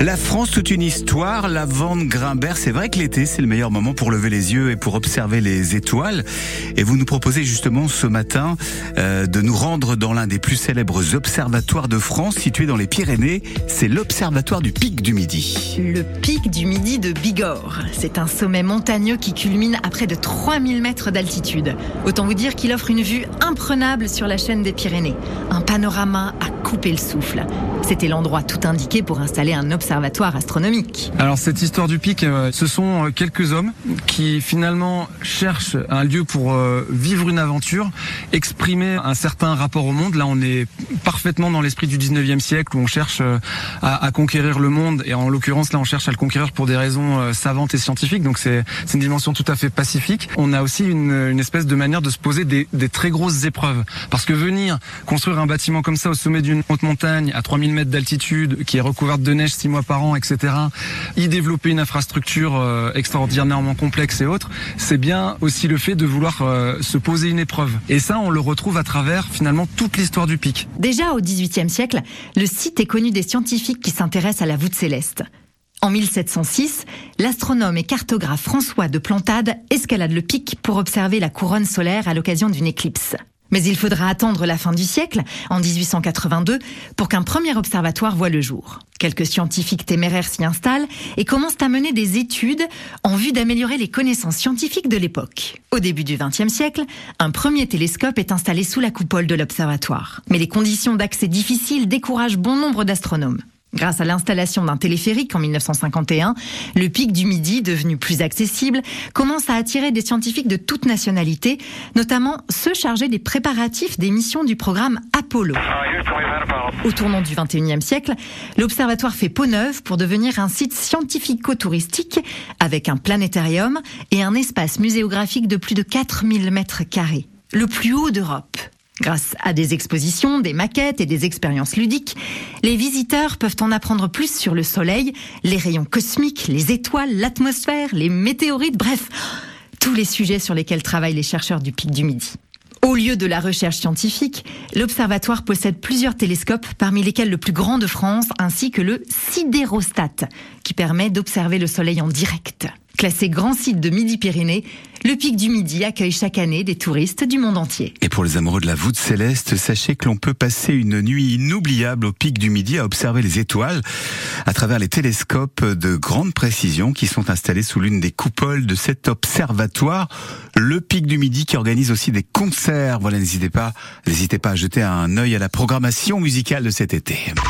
La France, toute une histoire, la vente Grimbert. C'est vrai que l'été, c'est le meilleur moment pour lever les yeux et pour observer les étoiles. Et vous nous proposez justement ce matin euh, de nous rendre dans l'un des plus célèbres observatoires de France, situé dans les Pyrénées. C'est l'observatoire du Pic du Midi. Le Pic du Midi de Bigorre. C'est un sommet montagneux qui culmine à près de 3000 mètres d'altitude. Autant vous dire qu'il offre une vue imprenable sur la chaîne des Pyrénées. Un panorama à couper le souffle. C'était l'endroit tout indiqué pour installer un observatoire Alors cette histoire du pic, euh, ce sont euh, quelques hommes qui finalement cherchent un lieu pour euh, vivre une aventure, exprimer un certain rapport au monde. Là on est parfaitement dans l'esprit du 19e siècle où on cherche à, conquérir le monde et en l'occurrence là on cherche à le conquérir pour des raisons savantes et scientifiques. Donc c'est une dimension tout à fait pacifique. On a aussi une, espèce de manière de se poser des, des très grosses épreuves. Parce que venir construire un bâtiment comme ça au sommet d'une haute montagne à 3000 mètres d'altitude, qui est recouverte de neige six mois par an, etc., y développer une infrastructure euh, extraordinairement complexe et autres, c'est bien aussi le fait de vouloir euh, se poser une épreuve. Et ça, on le retrouve à travers finalement toute l'histoire du pic. Déjà au XVIIIe siècle, le site est connu des scientifiques qui s'intéressent à la voûte céleste. En 1706, l'astronome et cartographe François de Plantade escalade le pic pour observer la couronne solaire à l'occasion d'une éclipse. Mais il faudra attendre la fin du siècle, en 1882, pour qu'un premier observatoire voie le jour. Quelques scientifiques téméraires s'y installent et commencent à mener des études en vue d'améliorer les connaissances scientifiques de l'époque. Au début du XXe siècle, un premier télescope est installé sous la coupole de l'observatoire. Mais les conditions d'accès difficiles découragent bon nombre d'astronomes. Grâce à l'installation d'un téléphérique en 1951, le pic du Midi, devenu plus accessible, commence à attirer des scientifiques de toutes nationalités, notamment ceux chargés des préparatifs des missions du programme Apollo. Au tournant du 21e siècle, l'observatoire fait peau neuve pour devenir un site scientifico-touristique avec un planétarium et un espace muséographique de plus de 4000 mètres carrés, le plus haut d'Europe. Grâce à des expositions, des maquettes et des expériences ludiques, les visiteurs peuvent en apprendre plus sur le Soleil, les rayons cosmiques, les étoiles, l'atmosphère, les météorites, bref, tous les sujets sur lesquels travaillent les chercheurs du Pic du Midi. Au lieu de la recherche scientifique, l'observatoire possède plusieurs télescopes, parmi lesquels le plus grand de France, ainsi que le sidérostat, qui permet d'observer le Soleil en direct. Classé grand site de Midi-Pyrénées, le Pic du Midi accueille chaque année des touristes du monde entier. Et pour les amoureux de la voûte céleste, sachez que l'on peut passer une nuit inoubliable au Pic du Midi à observer les étoiles à travers les télescopes de grande précision qui sont installés sous l'une des coupoles de cet observatoire, le Pic du Midi qui organise aussi des concerts. Voilà, n'hésitez pas, n'hésitez pas à jeter un œil à la programmation musicale de cet été.